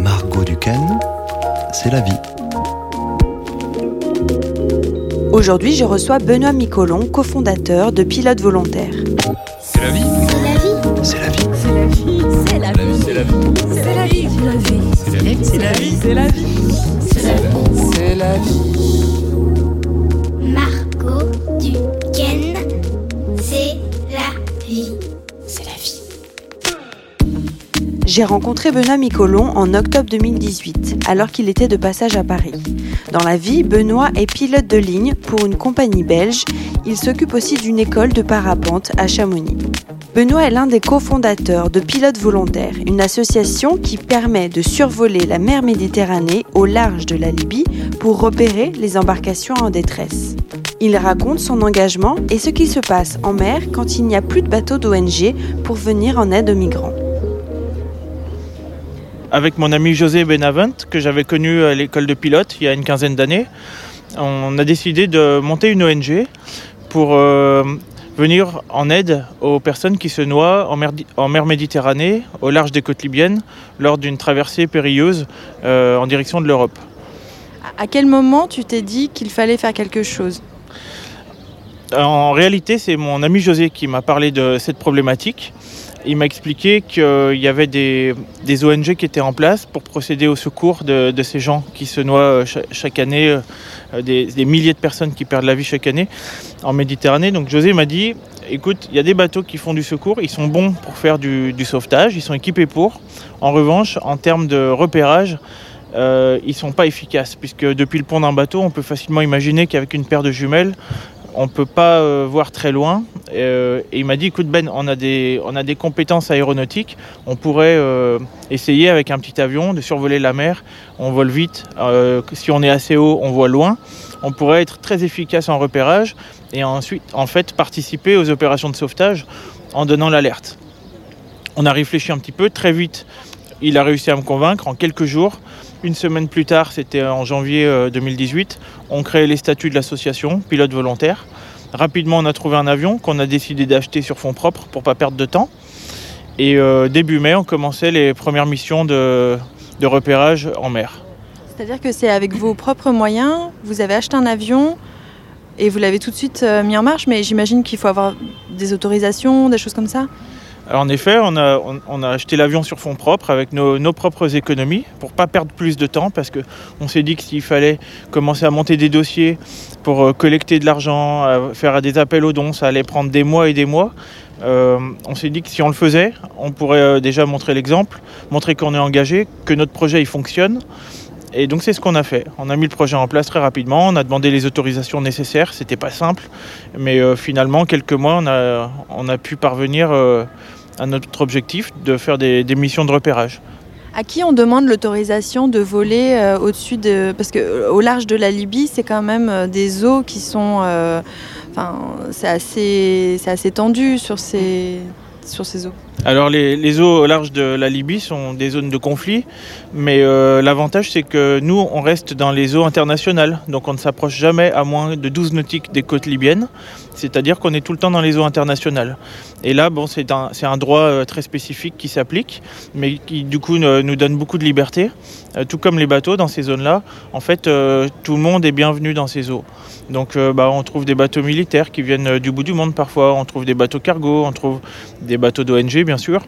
Margot Duquesne, c'est la vie. Aujourd'hui, je reçois Benoît Micolon, cofondateur de Pilote Volontaire. C'est la vie. C'est la vie. C'est la vie. C'est la vie. C'est la vie. C'est la vie. C'est la vie. C'est la vie. C'est la vie. C'est la vie. Margot J'ai rencontré Benoît Micolon en octobre 2018, alors qu'il était de passage à Paris. Dans la vie, Benoît est pilote de ligne pour une compagnie belge. Il s'occupe aussi d'une école de parapente à Chamonix. Benoît est l'un des cofondateurs de Pilotes Volontaires, une association qui permet de survoler la mer Méditerranée au large de la Libye pour repérer les embarcations en détresse. Il raconte son engagement et ce qui se passe en mer quand il n'y a plus de bateaux d'ONG pour venir en aide aux migrants. Avec mon ami José Benavent, que j'avais connu à l'école de pilote il y a une quinzaine d'années. On a décidé de monter une ONG pour euh, venir en aide aux personnes qui se noient en mer, en mer Méditerranée, au large des côtes libyennes, lors d'une traversée périlleuse euh, en direction de l'Europe. À quel moment tu t'es dit qu'il fallait faire quelque chose? En réalité, c'est mon ami José qui m'a parlé de cette problématique. Il m'a expliqué qu'il y avait des, ONG qui étaient en place pour procéder au secours de, ces gens qui se noient euh, cha- chaque année, euh, des, des milliers de personnes qui perdent la vie chaque année en Méditerranée. Donc José m'a dit, écoute, il y a des bateaux qui font du secours, ils sont bons pour faire du, sauvetage, ils sont équipés pour. En revanche, en termes de repérage, euh, ils sont pas efficaces, puisque depuis le pont d'un bateau, on peut facilement imaginer qu'avec une paire de jumelles, on peut pas euh, voir très loin. Euh, et il m'a dit, écoute Ben, on a des, a des compétences aéronautiques, on pourrait euh, essayer avec un petit avion de survoler la mer. On vole vite, si on est assez haut, on voit loin. On pourrait être très efficace en repérage et ensuite, en fait, participer aux opérations de sauvetage en donnant l'alerte. On a réfléchi un petit peu, très vite, il a réussi à me convaincre en quelques jours. Une semaine plus tard, c'était en janvier euh, 2018, on crée les statuts de l'association, pilote volontaire. Rapidement, on a trouvé un avion qu'on a décidé d'acheter sur fonds propres pour pas perdre de temps. Et euh, début mai, on commençait les premières missions de, de repérage en mer. C'est-à-dire que c'est avec vos propres moyens, vous avez acheté un avion et vous l'avez tout de suite euh, mis en marche, mais j'imagine qu'il faut avoir des autorisations, des choses comme ça? En effet, on a, acheté l'avion sur fonds propres avec nos, propres économies pour pas perdre plus de temps parce que on s'est dit que s'il fallait commencer à monter des dossiers pour euh, collecter de l'argent, à faire des appels aux dons, ça allait prendre des mois et des mois. Euh, on s'est dit que si on le faisait, on pourrait euh, déjà montrer l'exemple, montrer qu'on est engagé, que notre projet il fonctionne. Et donc c'est ce qu'on a fait. On a mis le projet en place très rapidement, on a demandé les autorisations nécessaires, c'était pas simple, mais euh, finalement quelques mois on a, pu parvenir euh, à notre objectif de faire des, des missions de repérage. À qui on demande l'autorisation de voler euh, au-dessus de... Parce que euh, au large de la Libye, c'est quand même euh, des eaux qui sont... euh, Enfin, c'est assez, assez tendu sur ces, sur ces eaux. Alors les, les eaux au large de la Libye sont des zones de conflit, mais euh, l'avantage c'est que nous on reste dans les eaux internationales, donc on ne s'approche jamais à moins de 12 nautiques des côtes libyennes, c'est-à-dire qu'on est tout le temps dans les eaux internationales. Et là c'est un, droit euh, très spécifique qui s'applique, mais qui du coup nous donne beaucoup de liberté, Euh, tout comme les bateaux dans ces zones-là. En fait euh, tout le monde est bienvenu dans ces eaux. Donc bah, on trouve des bateaux militaires qui viennent du bout du monde parfois, on trouve des bateaux cargo, on trouve des bateaux d'ONG bien sûr,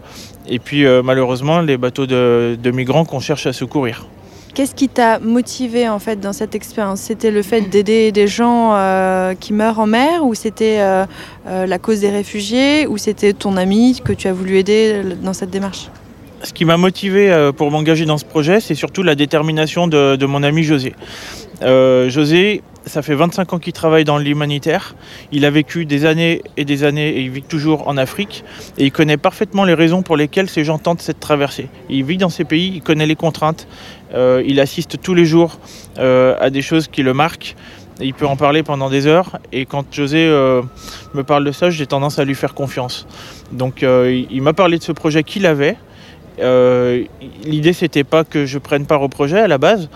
et puis malheureusement les bateaux de migrants qu'on cherche à secourir. Qu'est-ce qui t'a motivé en fait dans cette expérience? C'était le fait d'aider des gens euh, qui meurent en mer ou c'était euh, euh, la cause des réfugiés ou c'était ton ami que tu as voulu aider dans cette démarche? Ce qui m'a motivé pour m'engager dans ce projet, c'est surtout la détermination de mon ami José. Euh, José, ça fait 25 ans qu'il travaille dans l'humanitaire. Il a vécu des années et des années et il vit toujours en Afrique. Et il connaît parfaitement les raisons pour lesquelles ces gens tentent cette traversée. Il vit dans ces pays, il connaît les contraintes. Euh, il assiste tous les jours euh, à des choses qui le marquent. Il peut en parler pendant des heures. Et quand José me parle de ça, j'ai tendance à lui faire confiance. Donc il m'a parlé de ce projet qu'il avait. Euh, L'idée, c'était pas que je prenne part au projet à la base,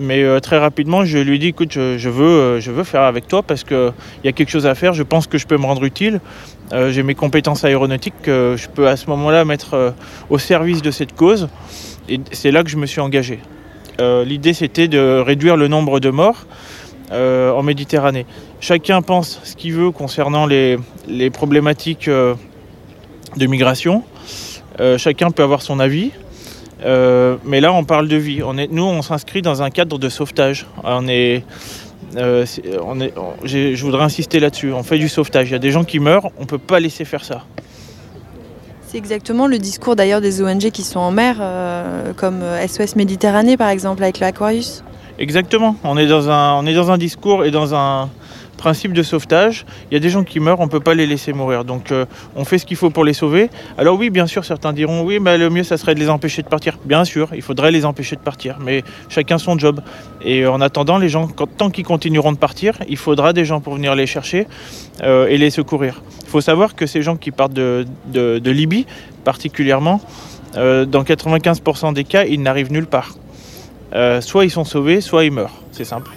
mais euh, très rapidement, je lui ai dit écoute, je, veux, euh, je veux faire avec toi parce qu'il y a quelque chose à faire. Je pense que je peux me rendre utile. Euh, J'ai mes compétences aéronautiques que je peux à ce moment-là mettre au service de cette cause. Et c'est là que je me suis engagé. L'idée, c'était de réduire le nombre de morts en Méditerranée. Chacun pense ce qu'il veut concernant les, problématiques de migration. Euh, chacun peut avoir son avis. Euh, mais là, on parle de vie. On est, nous, on s'inscrit dans un cadre de sauvetage. On est, euh, c'est- on est, on- j'ai- je voudrais insister là-dessus. On fait du sauvetage. Il y a des gens qui meurent. On ne peut pas laisser faire ça. C'est exactement le discours d'ailleurs des ONG qui sont en mer, comme SOS Méditerranée par exemple avec l'Aquarius. Exactement. On est dans un, on est dans un discours et dans un principe de sauvetage. Il y a des gens qui meurent, on ne peut pas les laisser mourir. Donc euh, on fait ce qu'il faut pour les sauver. Alors oui, bien sûr, certains diront oui, mais le mieux, ça serait de les empêcher de partir. Bien sûr, il faudrait les empêcher de partir, mais chacun son job. Et euh, en attendant, les gens, tant qu'ils continueront de partir, il faudra des gens pour venir les chercher euh, et les secourir. Il faut savoir que ces gens qui partent de, Libye, particulièrement, dans 95% des cas, ils n'arrivent nulle part. Soit ils sont sauvés, soit ils meurent. C'est simple.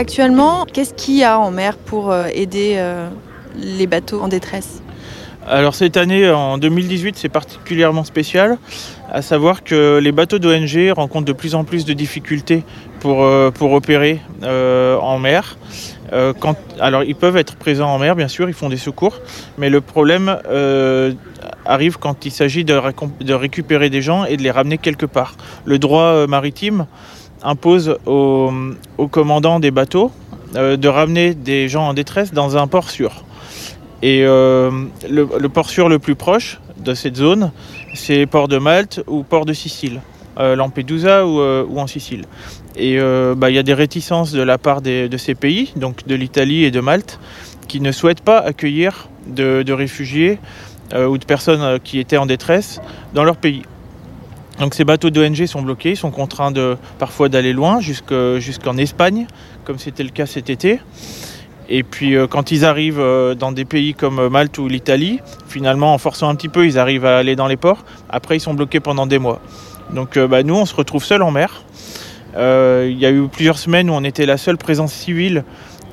Actuellement, qu'est-ce qu'il y a en mer pour euh, aider euh, les bateaux en détresse? Alors cette année, en 2018, c'est particulièrement spécial, à savoir que les bateaux d'ONG rencontrent de plus en plus de difficultés pour, euh, pour opérer en mer. Alors ils peuvent être présents en mer, bien sûr, ils font des secours, mais le problème arrive quand il s'agit de, récupérer des gens et de les ramener quelque part. Le droit maritime impose aux, commandants des bateaux euh, de ramener des gens en détresse dans un port sûr. Et euh, le, port sûr le plus proche de cette zone, c'est port de Malte ou port de Sicile, euh, Lampedusa ou, en Sicile. Et bah, il y a des réticences de la part de ces pays, donc de l'Italie et de Malte, qui ne souhaitent pas accueillir de, réfugiés ou de personnes qui étaient en détresse dans leur pays. Donc ces bateaux d'ONG sont bloqués, ils sont contraints de, parfois d'aller loin, jusque- jusqu'en Espagne, comme c'était le cas cet été. Et puis euh, quand ils arrivent euh, dans des pays comme euh, Malte ou l'Italie, finalement en forçant un petit peu, ils arrivent à aller dans les ports. Après, ils sont bloqués pendant des mois. Donc bah, nous, on se retrouve seuls en mer. Il y a eu plusieurs semaines où on était la seule présence civile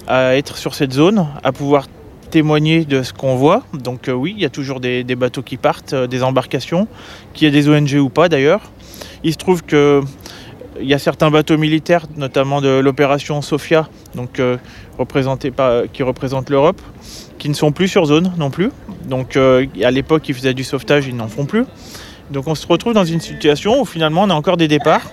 à être sur cette zone, à pouvoir témoigner de ce qu'on voit. Donc euh, oui, il y a toujours des, bateaux qui partent, euh, des embarcations, qu'il y ait des ONG ou pas d'ailleurs. Il se trouve que il y a certains bateaux militaires, notamment de l'opération Sofia, donc euh, par- qui représente l'Europe, qui ne sont plus sur zone non plus. Donc euh, à l'époque, ils faisaient du sauvetage, ils n'en font plus. Donc on se retrouve dans une situation où finalement on a encore des départs.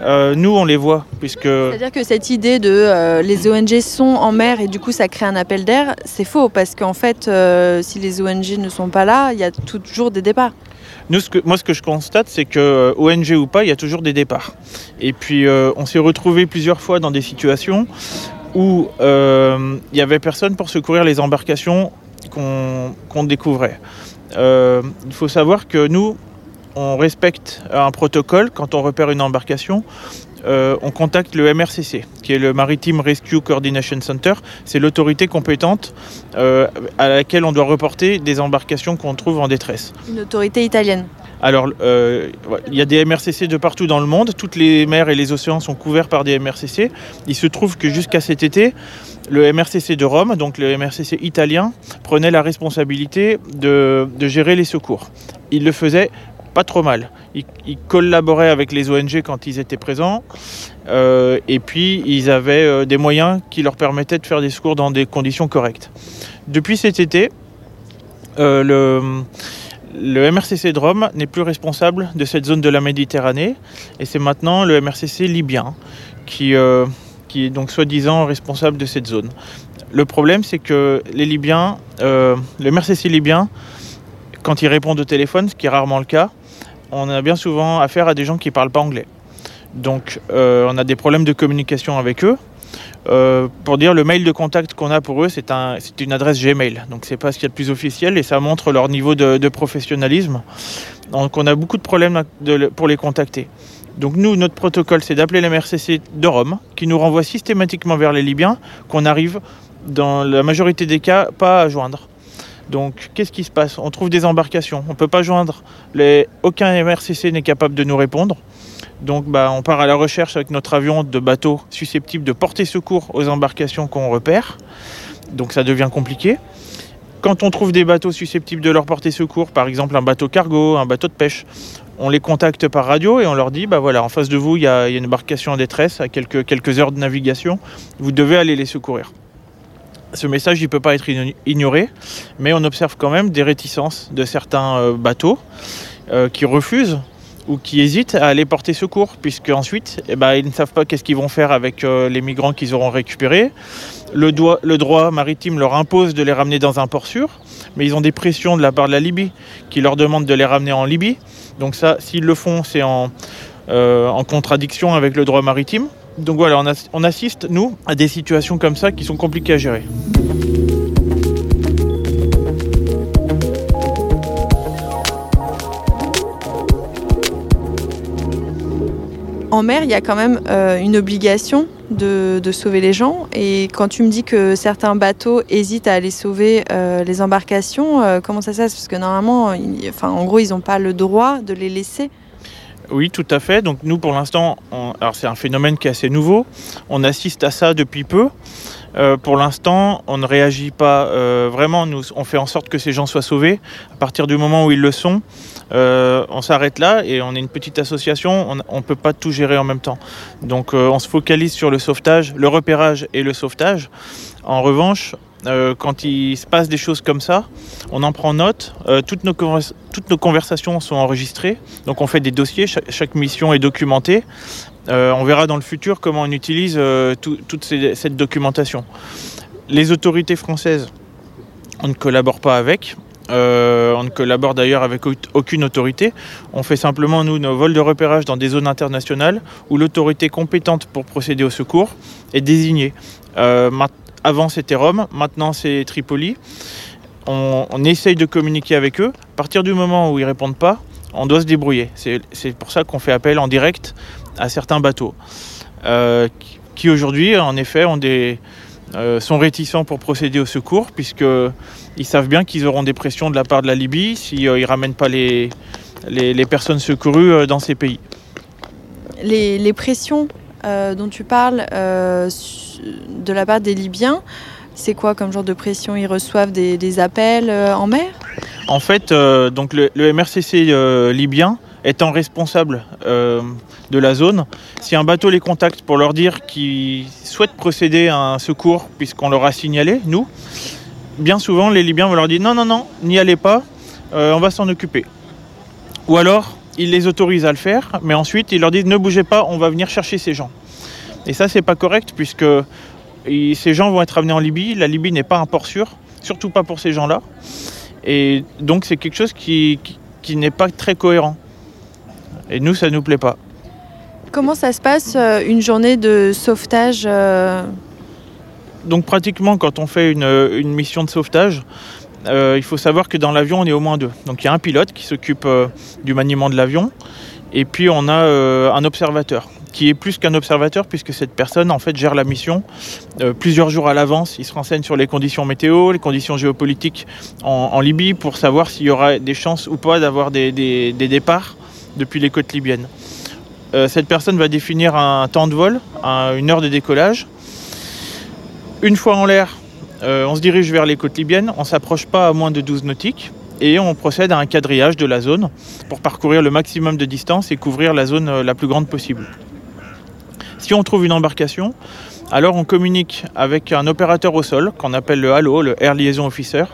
Euh, nous, on les voit, puisque C'est-à-dire que cette idée de euh, les ONG sont en mer et du coup ça crée un appel d'air, c'est faux parce qu'en fait, euh, si les ONG ne sont pas là, il y a toujours des départs. Nous, ce que, moi, ce que je constate, c'est que ONG ou pas, il y a toujours des départs. Et puis, on s'est retrouvé plusieurs fois dans des situations où il n'y avait personne pour secourir les embarcations qu'on découvrait. Il faut savoir que nous, on respecte un protocole quand on repère une embarcation. euh, on contacte le MRCC, qui est le Maritime Rescue Coordination Center. C'est l'autorité compétente euh, à laquelle on doit reporter des embarcations qu'on trouve en détresse. Une autorité italienne. Alors, euh, il y a des MRCC de partout dans le monde. Toutes les mers et les océans sont couverts par des MRCC. Il se trouve que jusqu'à cet été, le MRCC de Rome, donc le MRCC italien, prenait la responsabilité de, de gérer les secours. Il le faisait pas trop mal. Il, il collaborait avec les ONG quand ils étaient présents. euh, et puis, ils avaient euh, des moyens qui leur permettaient de faire des secours dans des conditions correctes. Depuis cet été, euh, le MRCC de Rome n'est plus responsable de cette zone de la Méditerranée et c'est maintenant le MRCC libyen qui, qui est donc soi-disant responsable de cette zone. Le problème c'est que les Libyens, le MRCC libyen, quand ils répondent au téléphone, ce qui est rarement le cas, on a bien souvent affaire à des gens qui ne parlent pas anglais. Donc euh, on a des problèmes de communication avec eux. Euh, pour dire le mail de contact qu'on a pour eux, c'est un, c'est une adresse Gmail. Donc c'est pas ce qu'il y a de plus officiel et ça montre leur niveau de, professionnalisme. Donc on a beaucoup de problèmes pour les contacter. Donc nous, notre protocole, c'est d'appeler les MRCC de Rome, qui nous renvoie systématiquement vers les Libyens, qu'on arrive dans la majorité des cas, pas à joindre. Donc, qu'est-ce qui se passe? On trouve des embarcations, on ne peut pas joindre. Les... Aucun MRCC n'est capable de nous répondre. Donc, bah, on part à la recherche avec notre avion de bateaux susceptibles de porter secours aux embarcations qu'on repère. Donc, ça devient compliqué. Quand on trouve des bateaux susceptibles de leur porter secours, par exemple un bateau cargo, un bateau de pêche, on les contacte par radio et on leur dit bah voilà, en face de vous, il y, a une embarcation en détresse à quelques, quelques heures de navigation, vous devez aller les secourir. Ce message, ne peut pas être igno- ignoré, mais on observe quand même des réticences de certains euh, bateaux euh, qui refusent ou qui hésitent à aller porter secours, puisque ensuite, eh ben, ils ne savent pas qu'est-ce qu'ils vont faire avec euh, les migrants qu'ils auront récupérés. Le, droit maritime leur impose de les ramener dans un port sûr, mais ils ont des pressions de la part de la Libye qui leur demandent de les ramener en Libye. Donc ça, s'ils le font, c'est en contradiction avec le droit maritime. Donc voilà, on, as- on assiste, nous, à des situations comme ça qui sont compliquées à gérer. En mer, il y a quand même euh, une obligation de, sauver les gens. Et quand tu me dis que certains bateaux hésitent à aller sauver euh, les embarcations, euh, comment ça se passe? Parce que normalement, enfin, en gros, ils n'ont pas le droit de les laisser. Oui, tout à fait. Donc nous, pour l'instant, c'est un phénomène qui est assez nouveau. On assiste à ça depuis peu. Euh, pour l'instant, on ne réagit pas euh, vraiment. Nous, on fait en sorte que ces gens soient sauvés. À partir du moment où ils le sont, euh, on s'arrête là et on est une petite association. On ne peut pas tout gérer en même temps. Donc on se focalise sur le sauvetage, le repérage et le sauvetage. En revanche, euh, quand il se passe des choses comme ça, on en prend note. Euh, toutes, nos toutes nos conversations sont enregistrées. Donc on fait des dossiers, cha- chaque, mission est documentée. Euh, on verra dans le futur comment on utilise tout- toute cette documentation. Les autorités françaises, on ne collabore pas avec. On ne collabore d'ailleurs avec au- aucune autorité. On fait simplement, nous, nos vols de repérage dans des zones internationales où l'autorité compétente pour procéder au secours est désignée. Euh, avant, c'était Rome, maintenant, c'est Tripoli. On, essaye de communiquer avec eux. À partir du moment où ils répondent pas, on doit se débrouiller. C'est pour ça qu'on fait appel en direct à certains bateaux euh, qui, aujourd'hui, en effet, euh, sont réticents pour procéder au secours puisqu'ils savent bien qu'ils auront des pressions de la part de la Libye s'ils ne ramènent pas les, les, les personnes secourues euh, dans ces pays. Les, les pressions euh, dont tu parles euh, de la part des Libyens, c'est quoi comme genre de pression? Ils reçoivent des, appels euh, en mer? En fait, donc le, le MRCC libyen étant responsable de la zone, si un bateau les contacte pour leur dire qu'ils souhaitent procéder à un secours puisqu'on leur a signalé, nous, bien souvent les Libyens vont leur dire non, non, non, n'y allez pas, on va s'en occuper. Ou alors, ils les autorisent à le faire, mais ensuite ils leur disent ne bougez pas, on va venir chercher ces gens. Et ça, c'est pas correct puisque ces gens vont être amenés en Libye. La Libye n'est pas un port sûr, surtout pas pour ces gens-là. Et donc c'est quelque chose qui, qui, qui n'est pas très cohérent. Et nous, ça nous plaît pas. Comment ça se passe euh, une journée de sauvetage euh, Donc pratiquement, quand on fait une, une mission de sauvetage, euh, il faut savoir que dans l'avion, on est au moins deux. Donc il y a un pilote qui s'occupe euh, du maniement de l'avion, et puis on a euh, un observateur qui est plus qu'un observateur puisque cette personne en fait gère la mission plusieurs jours à l'avance. Il se renseigne sur les conditions météo, les conditions géopolitiques en, Libye pour savoir s'il y aura des chances ou pas d'avoir des, départs depuis les côtes libyennes. Cette personne va définir un temps de vol, un- une heure de décollage. Une fois en l'air, euh, on se dirige vers les côtes libyennes, on s'approche pas à moins de 12 nautiques et on procède à un quadrillage de la zone pour parcourir le maximum de distance et couvrir la zone euh, la plus grande possible. Si on trouve une embarcation, alors on communique avec un opérateur au sol qu'on appelle le HALO, le Air Liaison Officer,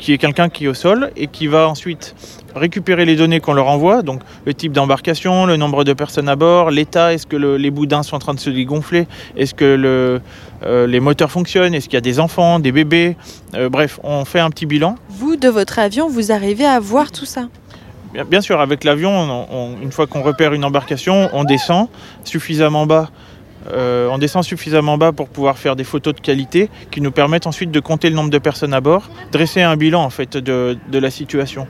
qui est quelqu'un qui est au sol et qui va ensuite récupérer les données qu'on leur envoie, donc le type d'embarcation, le nombre de personnes à bord, l'état, est-ce que le- les boudins sont en train de se dégonfler, est-ce que le, euh, les moteurs fonctionnent, est-ce qu'il y a des enfants, des bébés, Euh, bref, on fait un petit bilan. Vous, de votre avion, vous arrivez à voir tout ça? Bien, sûr, avec l'avion, on- on- une fois qu'on repère une embarcation, on descend suffisamment bas euh, on descend suffisamment bas pour pouvoir faire des photos de qualité qui nous permettent ensuite de compter le nombre de personnes à bord, dresser un bilan en fait de, de la situation.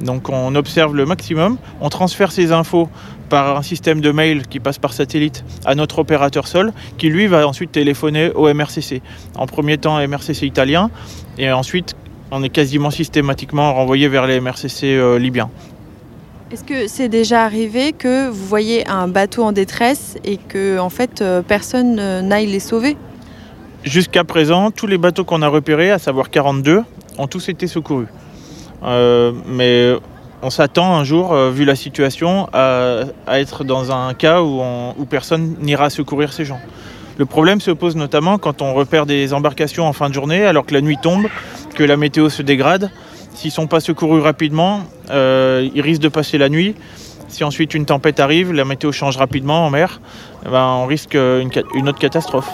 Donc on observe le maximum, on transfère ces infos par un système de mail qui passe par satellite à notre opérateur sol, qui lui va ensuite téléphoner au MRCC. En premier temps, MRCC italien, et ensuite on est quasiment systématiquement renvoyé vers les MRCC euh, libyens. Est-ce que c'est déjà arrivé que vous voyez un bateau en détresse et que en fait euh, personne euh, n'aille les sauver? Jusqu'à présent, tous les bateaux qu'on a repérés, à savoir 42, ont tous été secourus. Euh, mais on s'attend un jour, vu la situation, à, être dans un cas où personne n'ira secourir ces gens. Le problème se pose notamment quand on repère des embarcations en fin de journée, alors que la nuit tombe, que la météo se dégrade. S'ils ne sont pas secourus rapidement, euh, ils risquent de passer la nuit. Si ensuite une tempête arrive, la météo change rapidement en mer, eh ben, on risque euh, une, autre catastrophe.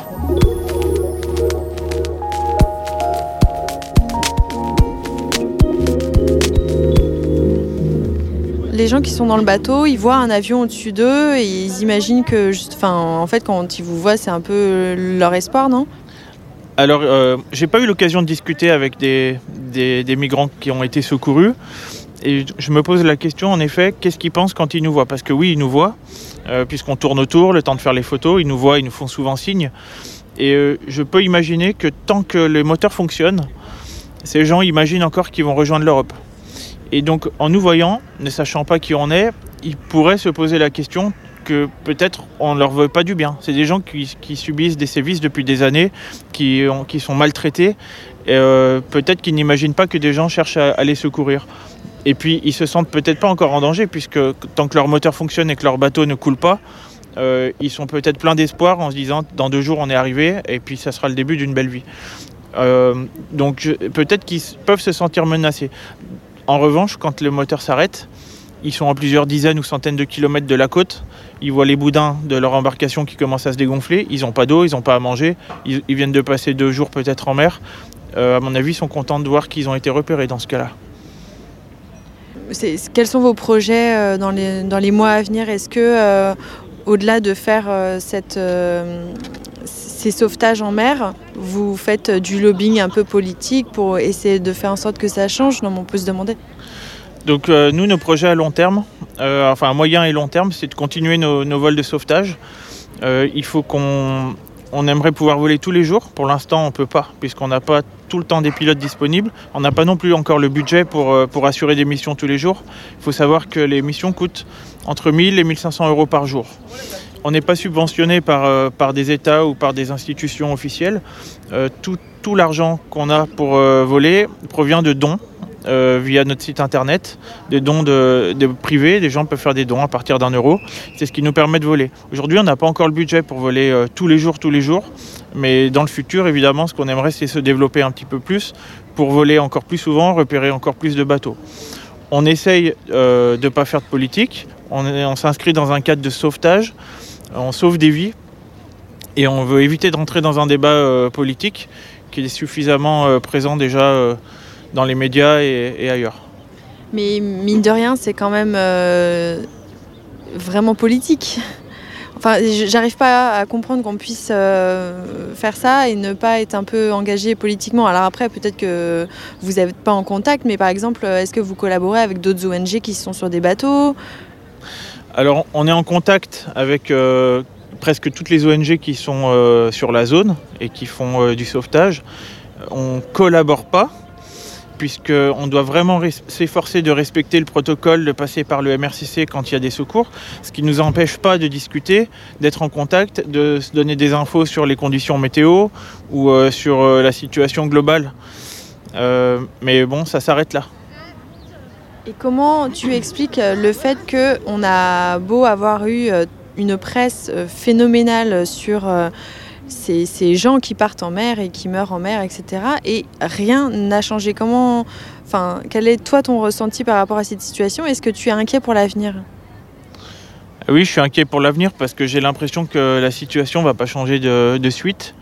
Les gens qui sont dans le bateau, ils voient un avion au-dessus d'eux et ils imaginent que, en fait, quand ils vous voient, c'est un peu leur espoir, non? Alors, euh, j'ai pas eu l'occasion de discuter avec des, des- migrants qui ont été secourus. Et je me pose la question, en effet, qu'est-ce qu'ils pensent quand ils nous voient? Parce que oui, ils nous voient, euh, puisqu'on tourne autour, le temps de faire les photos, ils nous voient, ils nous font souvent signe. Et euh, je peux imaginer que tant que les moteurs fonctionnent, ces gens imaginent encore qu'ils vont rejoindre l'Europe. Et donc, en nous voyant, ne sachant pas qui on est, ils pourraient se poser la question que peut-être on ne leur veut pas du bien. C'est des gens qui, subissent des sévices depuis des années, qui, ont- qui sont maltraités. Et, euh, peut-être qu'ils n'imaginent pas que des gens cherchent à, les secourir. Et puis, ils se sentent peut-être pas encore en danger, puisque tant que leur moteur fonctionne et que leur bateau ne coule pas, euh, ils sont peut-être pleins d'espoir en se disant dans deux jours on est arrivé et puis ça sera le début d'une belle vie. Euh, donc peut-être qu'ils peuvent se sentir menacés. En revanche, quand le moteur s'arrête, ils sont à plusieurs dizaines ou centaines de kilomètres de la côte. Ils voient les boudins de leur embarcation qui commencent à se dégonfler. Ils n'ont pas d'eau, ils n'ont pas à manger. Ils, viennent de passer deux jours peut-être en mer. Euh, à mon avis, ils sont contents de voir qu'ils ont été repérés dans ce cas-là. Quels sont vos projets euh, dans les, mois à venir? Est-ce que, euh, au-delà de faire euh, ces sauvetages en mer, vous faites du lobbying un peu politique pour essayer de faire en sorte que ça change? Non, on peut se demander. Donc euh, nous, nos projets à long terme, euh, enfin moyen et long terme, c'est de continuer nos, vols de sauvetage. Euh, il faut qu'on on aimerait pouvoir voler tous les jours. Pour l'instant, on ne peut pas, puisqu'on n'a pas tout le temps des pilotes disponibles. On n'a pas non plus encore le budget pour, pour assurer des missions tous les jours. Il faut savoir que les missions coûtent entre 1000 et 1500 euros par jour. On n'est pas subventionné par, par des États ou par des institutions officielles. Tout tout l'argent qu'on a pour voler provient de dons euh, via notre site internet, des dons de, privés, des gens peuvent faire des dons à partir d'un euro. C'est ce qui nous permet de voler. Aujourd'hui, on n'a pas encore le budget pour voler euh, tous les jours, tous les jours, mais dans le futur, évidemment, ce qu'on aimerait, c'est se développer un petit peu plus pour voler encore plus souvent, repérer encore plus de bateaux. On essaye euh, de ne pas faire de politique, on, s'inscrit dans un cadre de sauvetage, on sauve des vies, et on veut éviter de rentrer dans un débat politique qui est suffisamment présent déjà dans les médias et, et ailleurs. Mais mine de rien, c'est quand même euh, vraiment politique. Enfin, j'arrive pas à comprendre qu'on puisse euh, faire ça et ne pas être un peu engagé politiquement. Alors après, peut-être que vous n'êtes pas en contact, mais par exemple, est-ce que vous collaborez avec d'autres ONG qui sont sur des bateaux? Alors, on est en contact avec euh, presque toutes les ONG qui sont euh, sur la zone et qui font du sauvetage. On collabore pas, puisqu'on doit vraiment s'efforcer de respecter le protocole, de passer par le MRCC quand il y a des secours, ce qui ne nous empêche pas de discuter, d'être en contact, de se donner des infos sur les conditions météo ou euh, sur euh, la situation globale. Euh, mais bon, ça s'arrête là. Et comment tu expliques le fait qu'on a beau avoir eu une presse phénoménale sur ces, ces gens qui partent en mer et qui meurent en mer, etc. Et rien n'a changé. Comment, enfin, quel est toi ton ressenti par rapport à cette situation? Est-ce que tu es inquiet pour l'avenir? Oui, je suis inquiet pour l'avenir parce que j'ai l'impression que la situation va pas changer de, suite.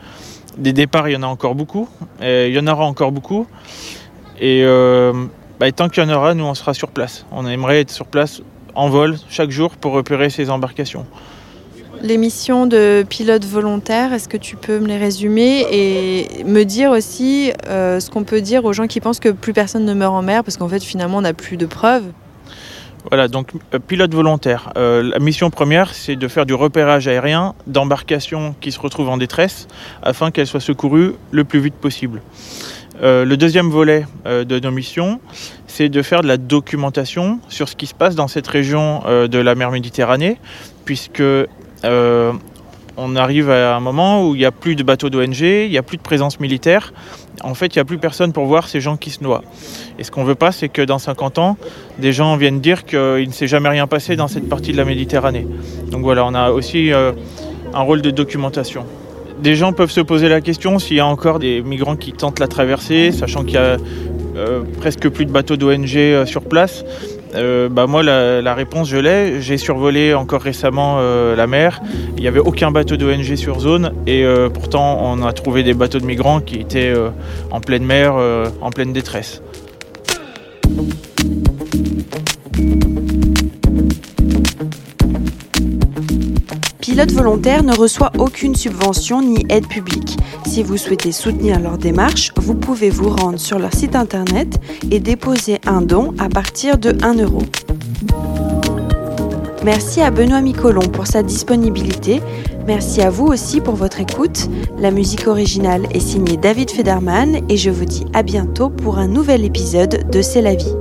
Des départs, il y en a encore beaucoup. Et il y en aura encore beaucoup. Et euh, bah, tant qu'il y en aura, nous, on sera sur place. On aimerait être sur place en vol chaque jour pour repérer ces embarcations. Les missions de pilote volontaire, est-ce que tu peux me les résumer et me dire aussi euh, ce qu'on peut dire aux gens qui pensent que plus personne ne meurt en mer parce qu'en fait finalement on n'a plus de preuves? Voilà, donc euh, pilote volontaire. Euh, la mission première, c'est de faire du repérage aérien d'embarcations qui se retrouvent en détresse afin qu'elles soient secourues le plus vite possible. Euh, le deuxième volet de nos missions, c'est de faire de la documentation sur ce qui se passe dans cette région de la mer Méditerranée, puisque euh, on arrive à un moment où il n'y a plus de bateaux d'ONG, il n'y a plus de présence militaire. En fait, il n'y a plus personne pour voir ces gens qui se noient. Et ce qu'on ne veut pas, c'est que dans 50 ans, des gens viennent dire qu'il ne s'est jamais rien passé dans cette partie de la Méditerranée. Donc voilà, on a aussi euh, un rôle de documentation. Des gens peuvent se poser la question s'il y a encore des migrants qui tentent la traversée, sachant qu'il y a euh, presque plus de bateaux d'ONG sur place. Euh, bah moi, la, réponse, je l'ai. J'ai survolé encore récemment euh, la mer. Il n'y avait aucun bateau d'ONG sur zone. Et euh, pourtant, on a trouvé des bateaux de migrants qui étaient en pleine mer, en pleine détresse. Pilote volontaire ne reçoit aucune subvention ni aide publique. Si vous souhaitez soutenir leur démarche, vous pouvez vous rendre sur leur site internet et déposer un don à partir de 1 euro. Merci à Benoît Micolon pour sa disponibilité. Merci à vous aussi pour votre écoute. La musique originale est signée David Federman et je vous dis à bientôt pour un nouvel épisode de C'est la vie.